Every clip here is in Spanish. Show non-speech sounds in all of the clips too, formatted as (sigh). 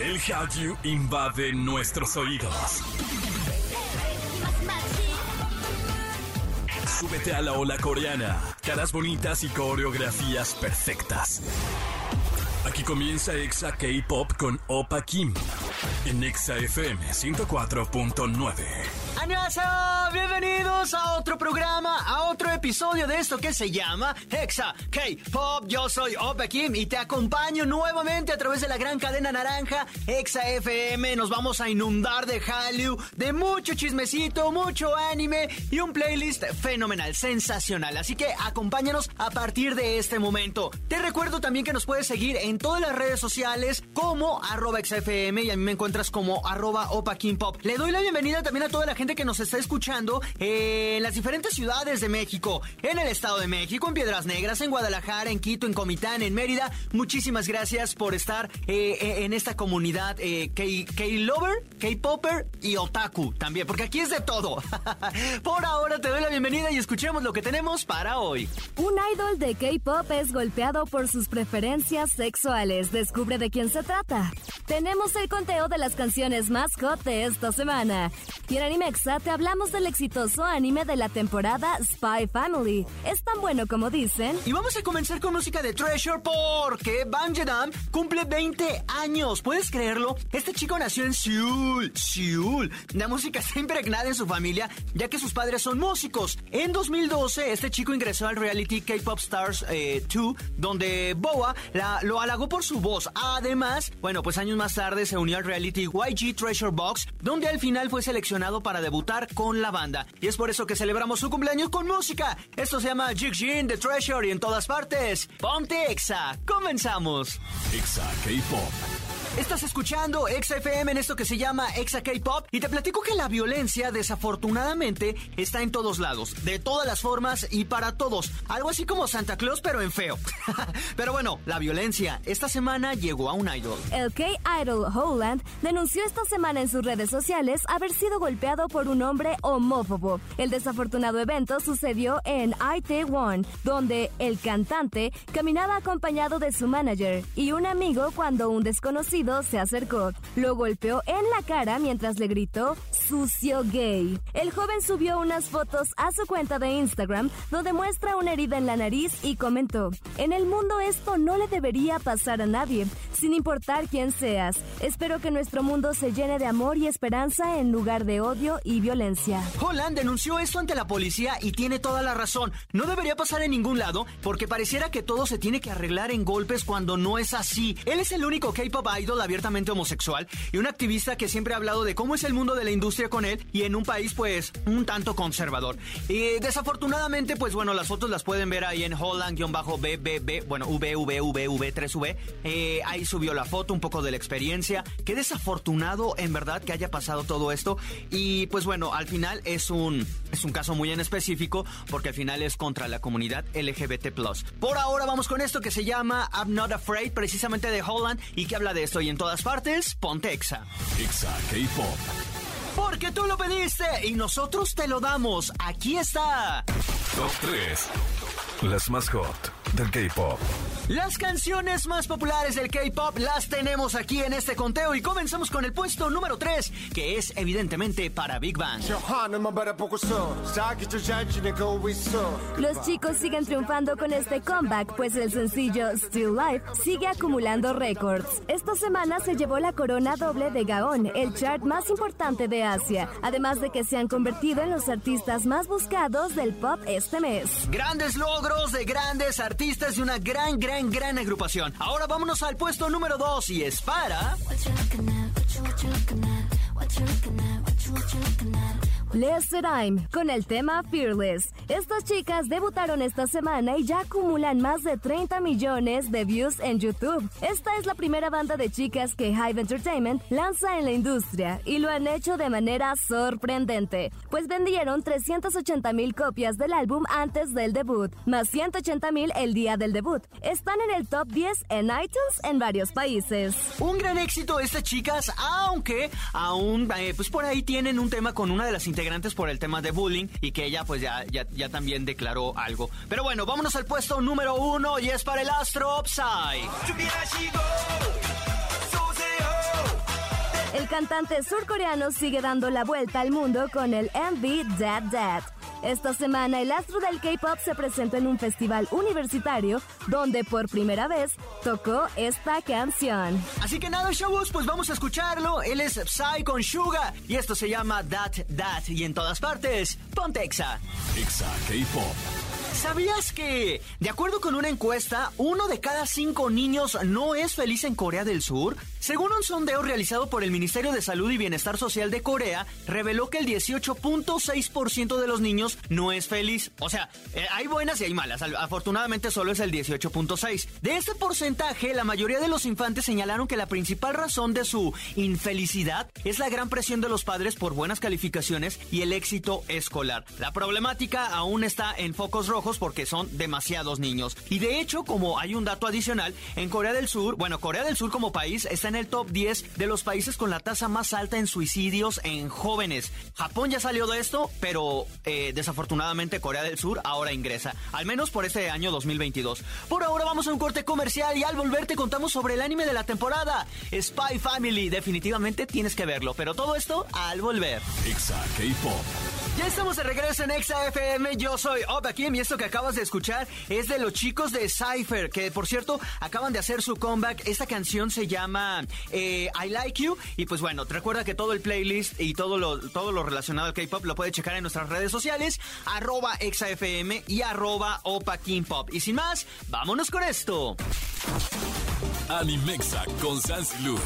El Hallyu invade nuestros oídos. Súbete a la ola coreana. Caras bonitas y coreografías perfectas. Aquí comienza Exa K-Pop con Opa Kim. En Exa FM 104.9. Bienvenidos a otro programa, a otro episodio de esto que se llama Hexa K-Pop. Yo soy Opa Kim y te acompaño nuevamente a través de la gran cadena naranja Hexa FM. Nos vamos a inundar de Hallyu, de mucho chismecito, mucho anime y un playlist fenomenal, sensacional. Así que acompáñanos a partir de este momento. Te recuerdo también que nos puedes seguir en todas las redes sociales como arroba XFM y a mí me encuentras como arroba Opa Kim Pop. Le doy la bienvenida también a toda la gente que nos está escuchando en las diferentes ciudades de México, en el Estado de México, en Piedras Negras, en Guadalajara, en Quito, en Comitán, en Mérida. Muchísimas gracias por estar eh, en esta comunidad eh, K-Lover, K-Popper y Otaku también, porque aquí es de todo. (laughs) por ahora te doy la bienvenida y escuchemos lo que tenemos para hoy. Un idol de K-Pop es golpeado por sus preferencias sexuales. Descubre de quién se trata. Tenemos el conteo de las canciones más hot de esta semana. Y en Animexa te hablamos del exitoso anime de la temporada Spy Family. Es tan bueno como dicen. Y vamos a comenzar con música de Treasure porque Bang Jedam cumple 20 años. ¿Puedes creerlo? Este chico nació en Seúl. Seúl. La música está impregnada en su familia, ya que sus padres son músicos. En 2012, este chico ingresó al reality K-Pop Stars 2, eh, donde Boa lo halagó por su voz. Además, bueno, pues años más tarde se unió al reality YG Treasure Box, donde al final fue seleccionado para debutar con la banda. Y es por eso que celebramos su cumpleaños con música. Esto se llama Jigjin The Treasure y en todas partes. Ponte Exa. Comenzamos. Exa K-Pop. Estás escuchando XFM en esto que se llama Exa K-Pop y te platico que la violencia desafortunadamente está en todos lados, de todas las formas y para todos. Algo así como Santa Claus pero en feo. (laughs) pero bueno, la violencia esta semana llegó a un idol. El K-Idol Holland denunció esta semana en sus redes sociales haber sido golpeado por un hombre homófobo. El desafortunado evento sucedió en One, donde el cantante caminaba acompañado de su manager y un amigo cuando un desconocido se acercó. Lo golpeó en la cara mientras le gritó sucio gay. El joven subió unas fotos a su cuenta de Instagram donde muestra una herida en la nariz y comentó, en el mundo esto no le debería pasar a nadie, sin importar quién seas. Espero que nuestro mundo se llene de amor y esperanza en lugar de odio y violencia. Holland denunció esto ante la policía y tiene toda la razón. No debería pasar en ningún lado porque pareciera que todo se tiene que arreglar en golpes cuando no es así. Él es el único K-pop idol abiertamente homosexual y un activista que siempre ha hablado de cómo es el mundo de la industria con él y en un país pues un tanto conservador. Y desafortunadamente pues bueno, las fotos las pueden ver ahí en Holland-BBB, bueno, VVVV3V. Eh, ahí subió la foto, un poco de la experiencia. Qué desafortunado en verdad que haya pasado todo esto y pues bueno, al final es un, es un caso muy en específico porque al final es contra la comunidad LGBT+. Por ahora vamos con esto que se llama I'm Not Afraid, precisamente de Holland y que habla de esto y en todas partes, ponte Exa. Exa K-Pop. Porque tú lo pediste y nosotros te lo damos. Aquí está. Top 3. Las más hot del K-Pop. Las canciones más populares del K-Pop las tenemos aquí en este conteo y comenzamos con el puesto número 3, que es evidentemente para Big Bang. Los chicos siguen triunfando con este comeback, pues el sencillo Still Life sigue acumulando récords. Esta semana se llevó la corona doble de Gaon, el chart más importante de Asia, además de que se han convertido en los artistas más buscados del pop este mes. Grandes logros de grandes artistas y una gran, gran gran, agrupación. Ahora vámonos al puesto número 2 y es para... Lester Time con el tema Fearless. Estas chicas debutaron esta semana y ya acumulan más de 30 millones de views en YouTube. Esta es la primera banda de chicas que Hive Entertainment lanza en la industria y lo han hecho de manera sorprendente, pues vendieron 380 mil copias del álbum antes del debut, más 180 mil el día del debut. Están en el top 10 en iTunes en varios países. Un gran éxito estas chicas, aunque aún eh, pues por ahí tienen un tema con una de las integrantes por el tema de bullying y que ella pues ya, ya, también declaró algo. Pero bueno, vámonos al puesto número uno y es para el Astro Upside. cantante surcoreano sigue dando la vuelta al mundo con el MV Dad Dad. Esta semana el astro del K-pop se presentó en un festival universitario donde por primera vez tocó esta canción. Así que nada, chavos, pues vamos a escucharlo. Él es Psy con Suga y esto se llama That That y en todas partes, ponte Exa. Exa K-pop. ¿Sabías que, de acuerdo con una encuesta, uno de cada cinco niños no es feliz en Corea del Sur? Según un sondeo realizado por el Ministerio de Salud y Bienestar Social de Corea, reveló que el 18.6% de los niños no es feliz. O sea, eh, hay buenas y hay malas. Afortunadamente solo es el 18.6. De este porcentaje, la mayoría de los infantes señalaron que la principal razón de su infelicidad es la gran presión de los padres por buenas calificaciones y el éxito escolar. La problemática aún está en focos rojos porque son demasiados niños. Y de hecho, como hay un dato adicional, en Corea del Sur, bueno, Corea del Sur como país está en el top 10 de los países con la tasa más alta en suicidios en jóvenes. Japón ya salió de esto, pero eh, desafortunadamente Corea del Sur ahora ingresa, al menos por este año 2022. Por ahora vamos a un corte comercial y al volver te contamos sobre el anime de la temporada, Spy Family. Definitivamente tienes que verlo, pero todo esto al volver. Ya estamos de regreso en Exa FM. Yo soy Opa Kim y esto que acabas de escuchar es de los chicos de Cypher, que por cierto acaban de hacer su comeback. Esta canción se llama eh, I Like You. Y pues bueno, recuerda que todo el playlist y todo lo, todo lo relacionado al K-pop lo puedes checar en nuestras redes sociales, arroba ExaFM y arroba Opa Kim Pop. Y sin más, vámonos con esto. Animexa con Sansilu.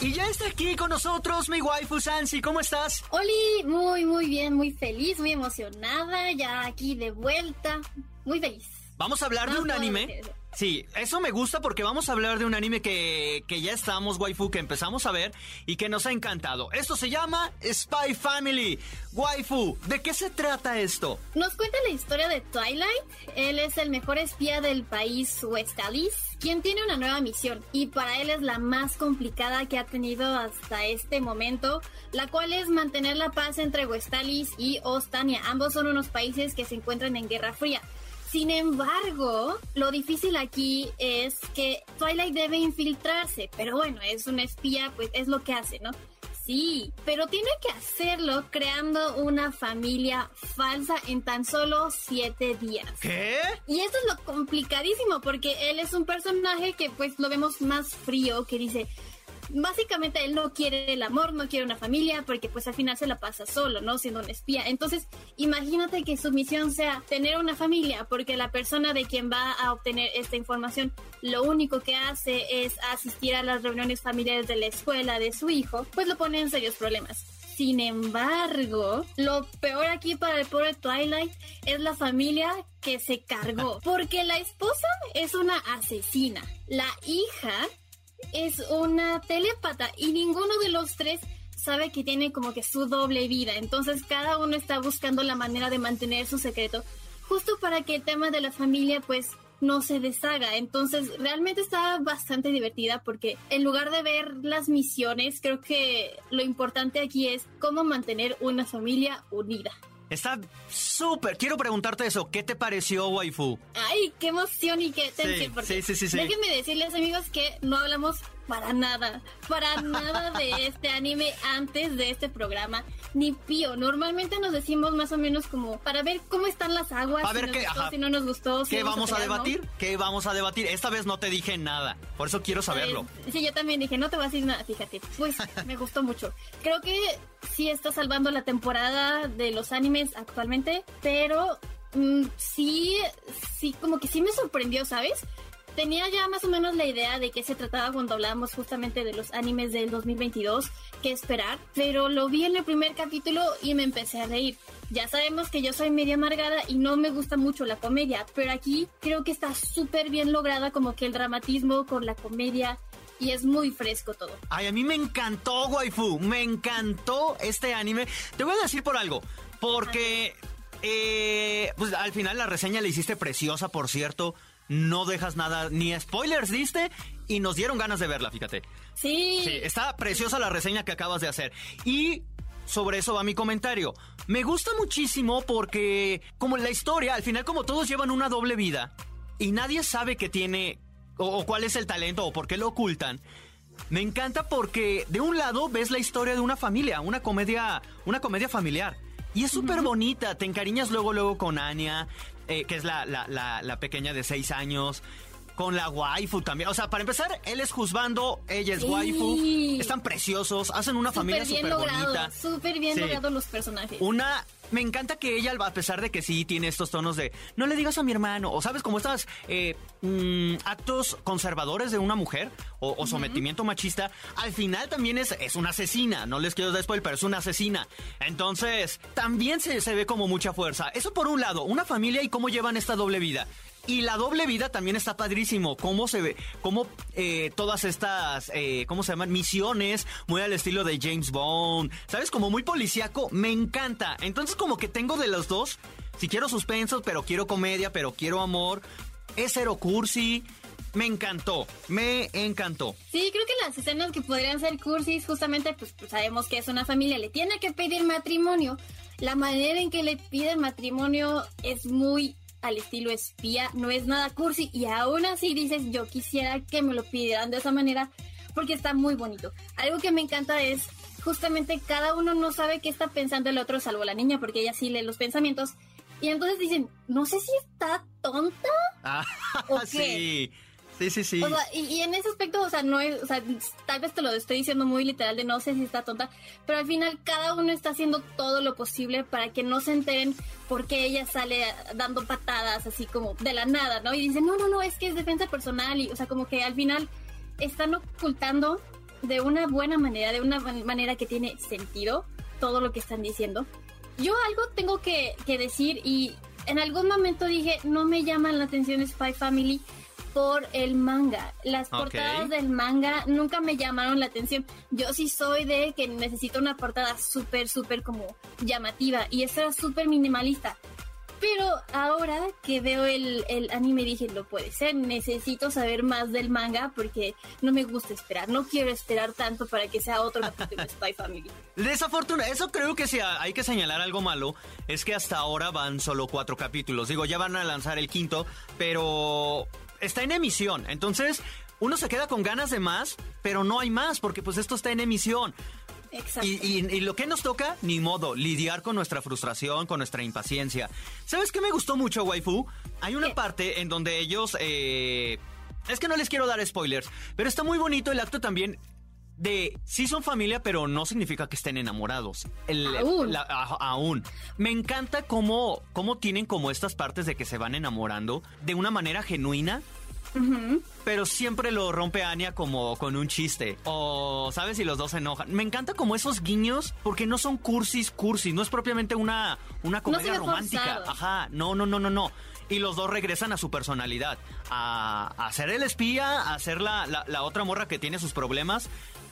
Y ya está aquí con nosotros mi waifu Sansi, ¿cómo estás? Oli, muy, muy bien, muy feliz, muy emocionada, ya aquí de vuelta, muy feliz. Vamos a hablar de un anime. Sí, eso me gusta porque vamos a hablar de un anime que, que, ya estamos, waifu, que empezamos a ver y que nos ha encantado. Esto se llama Spy Family. Waifu, ¿de qué se trata esto? Nos cuenta la historia de Twilight. Él es el mejor espía del país Westalis, quien tiene una nueva misión y para él es la más complicada que ha tenido hasta este momento, la cual es mantener la paz entre Westalis y Ostania. Ambos son unos países que se encuentran en Guerra Fría. Sin embargo, lo difícil aquí es que Twilight debe infiltrarse, pero bueno, es una espía, pues es lo que hace, ¿no? Sí, pero tiene que hacerlo creando una familia falsa en tan solo siete días. ¿Qué? Y esto es lo complicadísimo porque él es un personaje que pues lo vemos más frío, que dice, básicamente él no quiere el amor, no quiere una familia, porque pues al final se la pasa solo, ¿no? Siendo un espía. Entonces, imagínate que su misión sea tener una familia, porque la persona de quien va a obtener esta información, lo único que hace es asistir a las reuniones familiares de la escuela de su hijo, pues lo pone en serios problemas. Sin embargo, lo peor aquí para el pobre Twilight es la familia que se cargó, porque la esposa es una asesina, la hija es una telépata y ninguno de los tres sabe que tiene como que su doble vida. Entonces cada uno está buscando la manera de mantener su secreto justo para que el tema de la familia pues no se deshaga. Entonces realmente está bastante divertida porque en lugar de ver las misiones, creo que lo importante aquí es cómo mantener una familia unida. Está súper. Quiero preguntarte eso. ¿Qué te pareció, waifu? Ay, qué emoción y qué tensión. Sí, sí, sí, sí, Déjenme decirles, amigos, que no hablamos para nada, para nada de este anime antes de este programa, ni pío. Normalmente nos decimos más o menos como para ver cómo están las aguas, a ver qué, gustó, si no nos gustó. ¿Qué vamos a, debatir? ¿Qué vamos a debatir? Esta vez no te dije nada, por eso quiero saberlo. Eh, sí, yo también dije, no te voy a decir nada, fíjate. Pues (laughs) me gustó mucho. Creo que sí está salvando la temporada de los animes actualmente, pero mm, sí, sí, como que sí me sorprendió, ¿sabes? Tenía ya más o menos la idea de qué se trataba cuando hablábamos justamente de los animes del 2022, qué esperar, pero lo vi en el primer capítulo y me empecé a reír. Ya sabemos que yo soy media amargada y no me gusta mucho la comedia, pero aquí creo que está súper bien lograda como que el dramatismo con la comedia y es muy fresco todo. Ay, a mí me encantó, waifu, me encantó este anime. Te voy a decir por algo, porque eh, pues al final la reseña la hiciste preciosa, por cierto no dejas nada, ni spoilers diste y nos dieron ganas de verla, fíjate. Sí. Sí, está preciosa la reseña que acabas de hacer. Y sobre eso va mi comentario. Me gusta muchísimo porque, como la historia, al final, como todos llevan una doble vida y nadie sabe que tiene o, cuál es el talento o por qué lo ocultan. Me encanta porque de un lado ves la historia de una familia, una comedia, una comedia familiar. Y es súper bonita, te encariñas luego, luego con Anya, eh, que es la, la, la, la pequeña de seis años con la waifu también. O sea, para empezar, él es juzgando, ella es waifu. Están preciosos, hacen una familia súper bonita. Súper bien logrados los personajes. Una me encanta que ella, a pesar de que sí tiene estos tonos de no le digas a mi hermano, o sabes, como estas eh, mm, actos conservadores de una mujer o, sometimiento machista, al final también es, es una asesina. No les quiero dar spoiler, pero es una asesina. Entonces, también se, se ve como mucha fuerza. Eso por un lado, una familia y cómo llevan esta doble vida. Y la doble vida también está padrísimo. Cómo se ve, cómo eh, todas estas, eh, ¿cómo se llaman? Misiones, muy al estilo de James Bond. ¿Sabes? Como muy policíaco. Me encanta. Entonces, como que tengo de los dos. Si quiero suspenso, pero quiero comedia, pero quiero amor. Es cero cursi. Me encantó, me encantó. Sí, creo que las escenas que podrían ser cursis, justamente, pues, pues sabemos que es una familia, le tiene que pedir matrimonio. La manera en que le pide matrimonio es muy al estilo espía, no es nada cursi y aún así dices, yo quisiera que me lo pidieran de esa manera porque está muy bonito. Algo que me encanta es justamente cada uno no sabe qué está pensando el otro salvo la niña porque ella sí lee los pensamientos y entonces dicen, no sé si está tonta ah, o (laughs) qué. Sí. Sí, sí, sí. y, en ese aspecto, o sea, no es, o sea, tal vez te lo estoy diciendo muy literal de no sé si está tonta, pero al final cada uno está haciendo todo lo posible para que no se enteren por qué ella sale dando patadas así como de la nada, ¿no? Y dicen, no, no, no, es que es defensa personal y, o sea, como que al final están ocultando de una buena manera, de una manera que tiene sentido todo lo que están diciendo. Yo algo tengo que, que decir y en algún momento dije, no me llaman la atención Spy Family por el manga. Las portadas del manga nunca me llamaron la atención. Yo sí soy de que necesito una portada súper, súper como llamativa y esta era súper minimalista. Pero ahora que veo el, el, anime dije, no puede ser, necesito saber más del manga porque no me gusta esperar, no quiero esperar tanto para que sea otro capítulo de Spy Family. Desafortunadamente, eso creo que sí, hay que señalar algo malo, es que hasta ahora van solo cuatro capítulos. Digo, ya van a lanzar el quinto, pero está en emisión. Entonces, uno se queda con ganas de más, pero no hay más, porque pues esto está en emisión. Exacto. Y, lo que nos toca, ni modo, lidiar con nuestra frustración, con nuestra impaciencia. ¿Sabes qué me gustó mucho, waifu? Hay una parte en donde ellos... Eh, es que no les quiero dar spoilers, pero está muy bonito el acto también de sí son familia, pero no significa que estén enamorados. aún. aún. Me encanta cómo, cómo tienen como estas partes de que se van enamorando de una manera genuina. Pero siempre lo rompe Anya como con un chiste. O, ¿sabes? si los dos se enojan. Me encanta como esos guiños, porque no son cursis, cursis. No es propiamente una, una comedia romántica. Ajá, no, no, no, no, no y los dos regresan a su personalidad, a, a ser el espía, a ser la, la, la, otra morra que tiene sus problemas,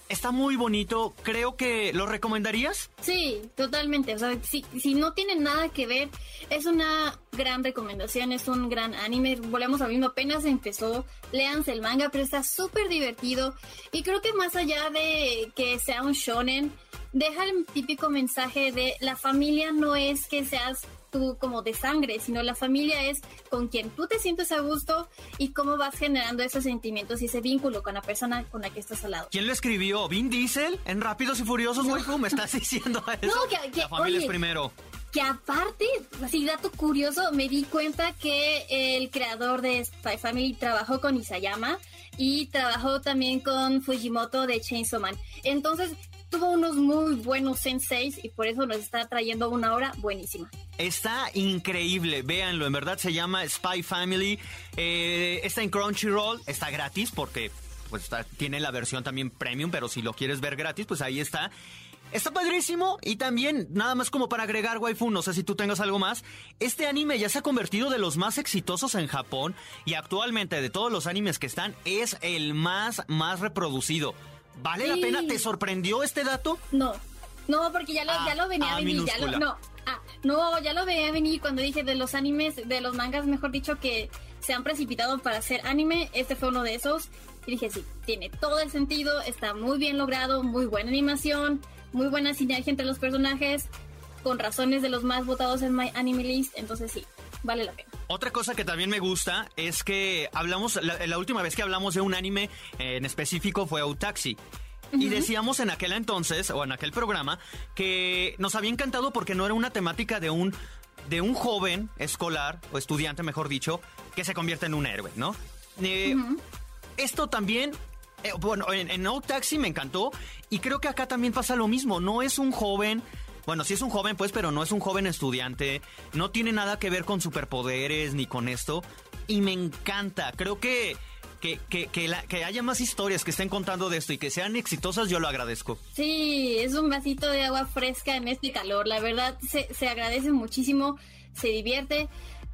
Está muy bonito, creo que lo recomendarías. Sí, totalmente. O sea, si, si no tiene nada que ver, es una gran recomendación, es un gran anime. Volvemos a mismo, apenas empezó. Léanse el manga, pero está súper divertido. Y creo que más allá de que sea un shonen, deja el típico mensaje de la familia no es que seas como de sangre, sino la familia es con quien tú te sientes a gusto y cómo vas generando esos sentimientos y ese vínculo con la persona con la que estás al lado. ¿Quién lo escribió? ¿Vin Diesel? ¿En Rápidos y Furiosos, no. ¿Me estás (laughs) diciendo eso? No, que, la familia es primero que aparte, así dato curioso, me di cuenta que el creador de Spy Family trabajó con Isayama y trabajó también con Fujimoto de Chainsaw Man. Entonces, tuvo unos muy buenos senseis y por eso nos está trayendo una hora buenísima. Está increíble, véanlo, en verdad se llama Spy Family. Eh, está en Crunchyroll, está gratis porque pues tiene la versión también premium, pero si lo quieres ver gratis, pues ahí está. Está padrísimo y también, nada más como para agregar, waifu, no sé si tú tengas algo más, este anime ya se ha convertido de los más exitosos en Japón y actualmente de todos los animes que están es el más, más reproducido. ¿Vale la pena? ¿Te sorprendió este dato? No, no, porque ya lo, ya lo venía a venir, ya lo, no, ah, no, ya lo venía a venir cuando dije de los animes, de los mangas, mejor dicho, que se han precipitado para hacer anime, este fue uno de esos. Y dije, sí, tiene todo el sentido, está muy bien logrado, muy buena animación, muy buena sinergia entre los personajes, con razones de los más votados en My Anime List, entonces sí, vale la pena. Otra cosa que también me gusta es que hablamos, la, última vez que hablamos de un anime en específico fue Taxi. Y decíamos en aquel entonces, o en aquel programa, que nos había encantado porque no era una temática de un, de un joven escolar, o estudiante mejor dicho, que se convierte en un héroe, ¿no? Eh, esto también eh, bueno, en, en No Taxi me encantó y creo que acá también pasa lo mismo. No es un joven bueno, sí es un joven, pues, pero no es un joven estudiante. No tiene nada que ver con superpoderes ni con esto. Y me encanta. Creo que. Que, que, que, haya más historias que estén contando de esto y que sean exitosas, yo lo agradezco. Sí, es un vasito de agua fresca en este calor. La verdad, se, se agradece muchísimo, se divierte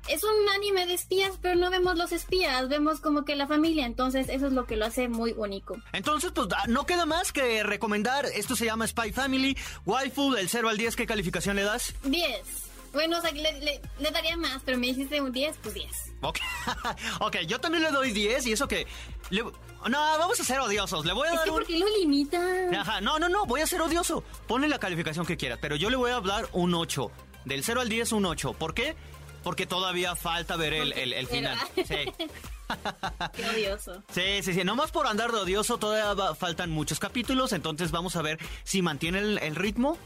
es un anime de espías, pero no vemos los espías, vemos como que la familia, entonces eso es lo que lo hace muy único. Entonces, pues no queda más que recomendar, esto se llama Spy Family, Waifu, del 0 al 10, ¿qué calificación le das? 10. Bueno, o sea, le, daría más, pero me dijiste un 10, pues 10. Ok, (laughs) ok, yo también le doy 10 y eso que... No, vamos a ser odiosos. Le voy a dar. ¿Por qué lo limita? Ajá, no, no, no, voy a ser odioso. Ponle la calificación que quieras, pero yo le voy a dar un 8. Del 0 al 10, un 8. ¿Por qué? Porque todavía falta ver el, el, final. Sí. (laughs) Qué odioso. Sí, sí, sí. Nomás por andar de odioso todavía faltan muchos capítulos. Entonces vamos a ver si mantiene el, ritmo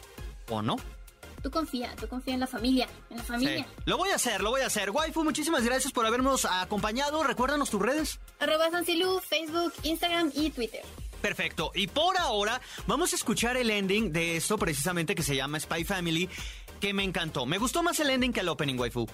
o no. Tú confía, tú confía en la familia, en la familia. Lo voy a hacer, lo voy a hacer. Waifu, muchísimas gracias por habernos acompañado. Recuérdanos tus redes. Arroba Sancilu, Facebook, Instagram y Twitter. Perfecto. Y por ahora vamos a escuchar el ending de esto precisamente que se llama Spy Family que me encantó. Me gustó más el ending que el opening, waifu.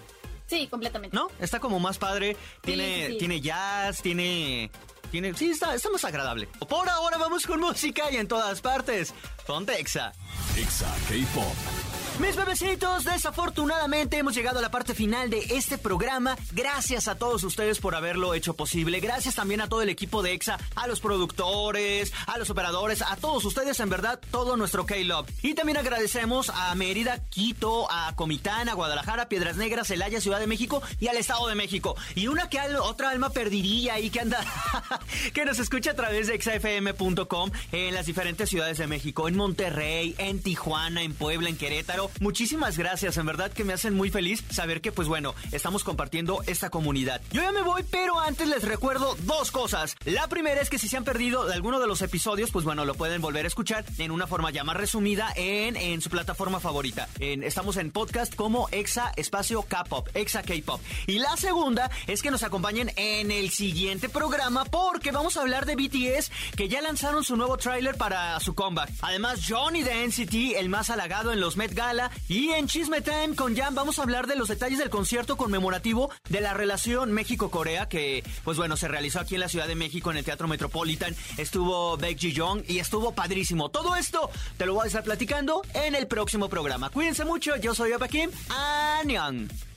Sí, completamente. ¿No? Está como más padre. Tiene, tiene jazz, tiene. Tiene, sí, está, está más agradable. Por ahora vamos con música y en todas partes. Ponte Exa. Exa K-Pop. Mis bebecitos, desafortunadamente hemos llegado a la parte final de este programa. Gracias a todos ustedes por haberlo hecho posible. Gracias también a todo el equipo de EXA, a los productores, a los operadores, a todos ustedes, en verdad, todo nuestro K-Love. Y también agradecemos a Mérida, Quito, a Comitán, a Guadalajara, Piedras Negras, Celaya, Ciudad de México y al Estado de México. Y una que otra alma perdiría ahí que anda, (laughs) (laughs) que nos escucha a través de exafm.com en las diferentes ciudades de México, en Monterrey, en Tijuana, en Puebla, en Querétaro Muchísimas gracias, en verdad que me hacen muy feliz saber que, pues bueno, estamos compartiendo esta comunidad. Yo ya me voy, pero antes les recuerdo dos cosas. La primera es que si se han perdido alguno de los episodios, pues bueno, lo pueden volver a escuchar en una forma ya más resumida en, su plataforma favorita. En, estamos en podcast como Exa Espacio K-Pop, Exa K-Pop. Y la segunda es que nos acompañen en el siguiente programa porque vamos a hablar de BTS que ya lanzaron su nuevo tráiler para su comeback. Además, Johnny de NCT, el más halagado en los Met Gala, y en Chisme Time con Jan vamos a hablar de los detalles del concierto conmemorativo de la relación México-Corea que, pues bueno, se realizó aquí en la Ciudad de México en el Teatro Metropolitan. Estuvo Baek Ji-young y estuvo padrísimo. Todo esto te lo voy a estar platicando en el próximo programa. Cuídense mucho, yo soy Opa Kim. ¡Anion!